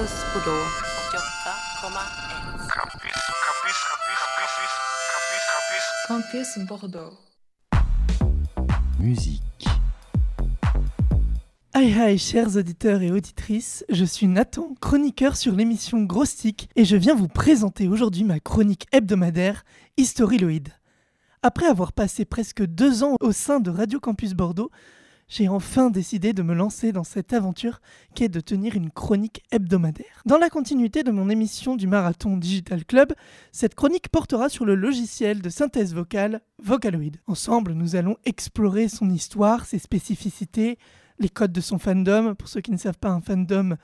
Campus Bordeaux 88,1. Campus, campus, campus, campus, campus, campus. Campus Bordeaux. Musique. Hi hi chers auditeurs et auditrices, je suis Nathan, chroniqueur sur l'émission Grostic et je viens vous présenter aujourd'hui ma chronique hebdomadaire Historyloid. Après avoir passé presque deux ans au sein de Radio Campus Bordeaux, j'ai enfin décidé de me lancer dans cette aventure qui est de tenir une chronique hebdomadaire. Dans la continuité de mon émission du Marathon Digital Club, cette chronique portera sur le logiciel de synthèse vocale Vocaloid. Ensemble, nous allons explorer son histoire, ses spécificités, les codes de son fandom. Pour ceux qui ne savent pas, un fandom,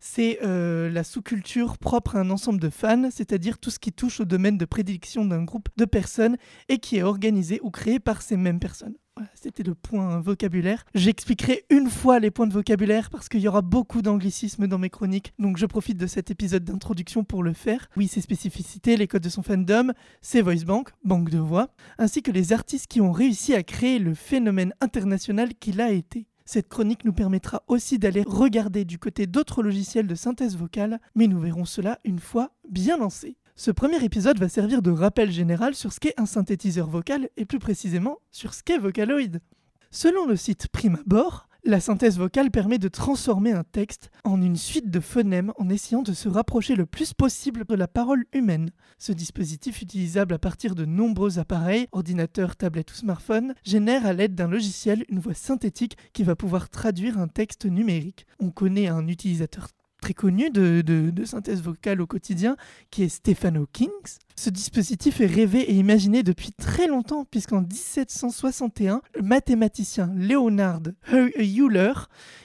c'est euh, la sous-culture propre à un ensemble de fans, c'est-à-dire tout ce qui touche au domaine de prédilection d'un groupe de personnes et qui est organisé ou créé par ces mêmes personnes. C'était le point vocabulaire. J'expliquerai une fois les points de vocabulaire parce qu'il y aura beaucoup d'anglicismes dans mes chroniques, donc je profite de cet épisode d'introduction pour le faire. Oui, ses spécificités, les codes de son fandom, ses voice bank, banque de voix, ainsi que les artistes qui ont réussi à créer le phénomène international qu'il a été. Cette chronique nous permettra aussi d'aller regarder du côté d'autres logiciels de synthèse vocale, mais nous verrons cela une fois bien lancé. Ce premier épisode va servir de rappel général sur ce qu'est un synthétiseur vocal et plus précisément sur ce qu'est Vocaloid. Selon le site Primabord, la synthèse vocale permet de transformer un texte en une suite de phonèmes en essayant de se rapprocher le plus possible de la parole humaine. Ce dispositif, utilisable à partir de nombreux appareils, ordinateurs, tablettes ou smartphones, génère à l'aide d'un logiciel une voix synthétique qui va pouvoir traduire un texte numérique. On connaît un utilisateur très connu de, synthèse vocale au quotidien, qui est Stefano Kings. Ce dispositif est rêvé et imaginé depuis très longtemps, puisqu'en 1761, le mathématicien Leonard Euler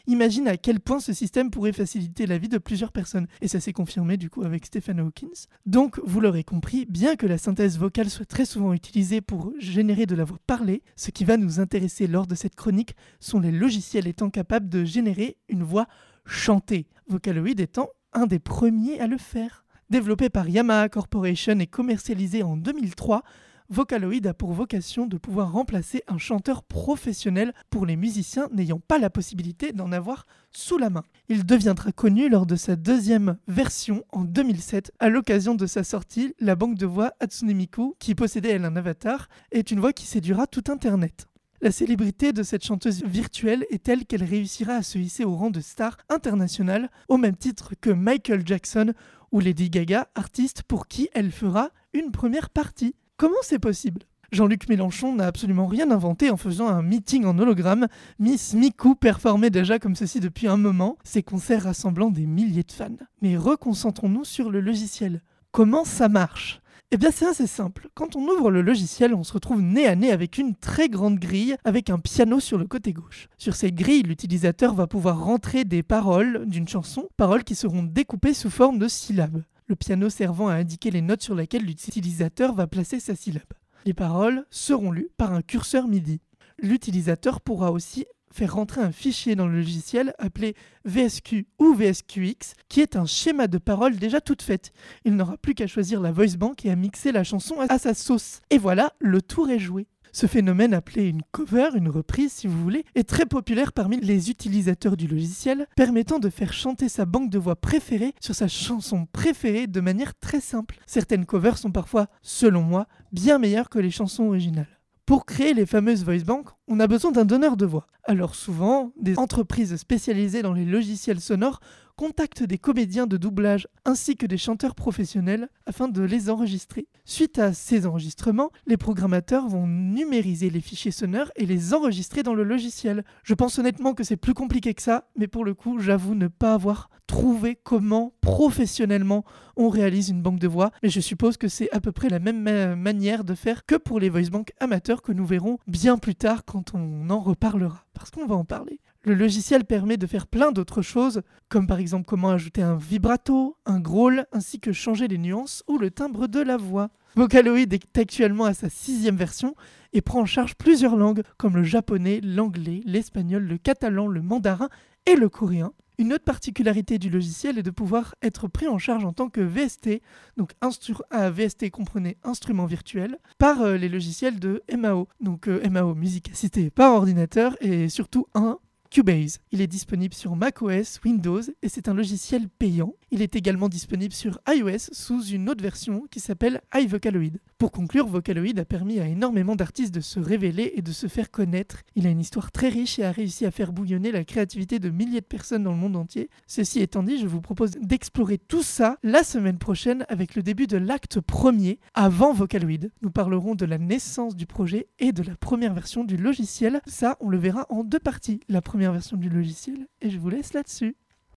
imagine à quel point ce système pourrait faciliter la vie de plusieurs personnes. Et ça s'est confirmé du coup avec Stephen Hawkins. Donc, vous l'aurez compris, bien que la synthèse vocale soit très souvent utilisée pour générer de la voix parlée, ce qui va nous intéresser lors de cette chronique sont les logiciels étant capables de générer une voix chantée, Vocaloid étant un des premiers à le faire. Développé par Yamaha Corporation et commercialisé en 2003, Vocaloid a pour vocation de pouvoir remplacer un chanteur professionnel pour les musiciens n'ayant pas la possibilité d'en avoir sous la main. Il deviendra connu lors de sa deuxième version en 2007 à l'occasion de sa sortie, la banque de voix Hatsune Miku, qui possédait elle un avatar, est une voix qui séduira tout Internet. La célébrité de cette chanteuse virtuelle est telle qu'elle réussira à se hisser au rang de star internationale, au même titre que Michael Jackson ou Lady Gaga, artistes pour qui elle fera une première partie. Comment c'est possible? Jean-Luc Mélenchon n'a absolument rien inventé en faisant un meeting en hologramme. Miss Miku performait déjà comme ceci depuis un moment, ses concerts rassemblant des milliers de fans. Mais reconcentrons-nous sur le logiciel. Comment ça marche? Eh bien c'est assez simple. Quand on ouvre le logiciel, on se retrouve nez à nez avec une très grande grille avec un piano sur le côté gauche. Sur cette grille, l'utilisateur va pouvoir rentrer des paroles d'une chanson, paroles qui seront découpées sous forme de syllabes. Le piano servant à indiquer les notes sur lesquelles l'utilisateur va placer sa syllabe. Les paroles seront lues par un curseur MIDI. L'utilisateur pourra aussi faire rentrer un fichier dans le logiciel appelé VSQ ou VSQX, qui est un schéma de paroles déjà toute faite. Il n'aura plus qu'à choisir la voice bank et à mixer la chanson à sa sauce. Et voilà, le tour est joué. Ce phénomène appelé une cover, une reprise si vous voulez, est très populaire parmi les utilisateurs du logiciel, permettant de faire chanter sa banque de voix préférée sur sa chanson préférée de manière très simple. Certaines covers sont parfois, selon moi, bien meilleures que les chansons originales. Pour créer les fameuses voice banks, on a besoin d'un donneur de voix. Alors souvent, des entreprises spécialisées dans les logiciels sonores contactent des comédiens de doublage ainsi que des chanteurs professionnels afin de les enregistrer. Suite à ces enregistrements, les programmateurs vont numériser les fichiers sonores et les enregistrer dans le logiciel. Je pense honnêtement que c'est plus compliqué que ça, mais pour le coup, j'avoue ne pas avoir trouvé comment professionnellement on réalise une banque de voix, mais je suppose que c'est à peu près la même ma- manière de faire que pour les voice banks amateurs que nous verrons bien plus tard quand on en reparlera, parce qu'on va en parler. Le logiciel permet de faire plein d'autres choses, comme par exemple comment ajouter un vibrato, un growl, ainsi que changer les nuances ou le timbre de la voix. Vocaloid est actuellement à sa sixième version et prend en charge plusieurs langues comme le japonais, l'anglais, l'espagnol, le catalan, le mandarin et le coréen. Une autre particularité du logiciel est de pouvoir être pris en charge en tant que VST, donc instru- ah, VST comprenez instrument virtuel, par euh, les logiciels de MAO. Donc euh, MAO, musique assistée par ordinateur, et surtout un Cubase. Il est disponible sur macOS, Windows et c'est un logiciel payant. Il est également disponible sur iOS sous une autre version qui s'appelle iVocaloid. Pour conclure, Vocaloid a permis à énormément d'artistes de se révéler et de se faire connaître. Il a une histoire très riche et a réussi à faire bouillonner la créativité de milliers de personnes dans le monde entier. Ceci étant dit, je vous propose d'explorer tout ça la semaine prochaine avec le début de l'acte premier avant Vocaloid. Nous parlerons de la naissance du projet et de la première version du logiciel. Ça, on le verra en deux parties. La première version du logiciel et je vous laisse là-dessus.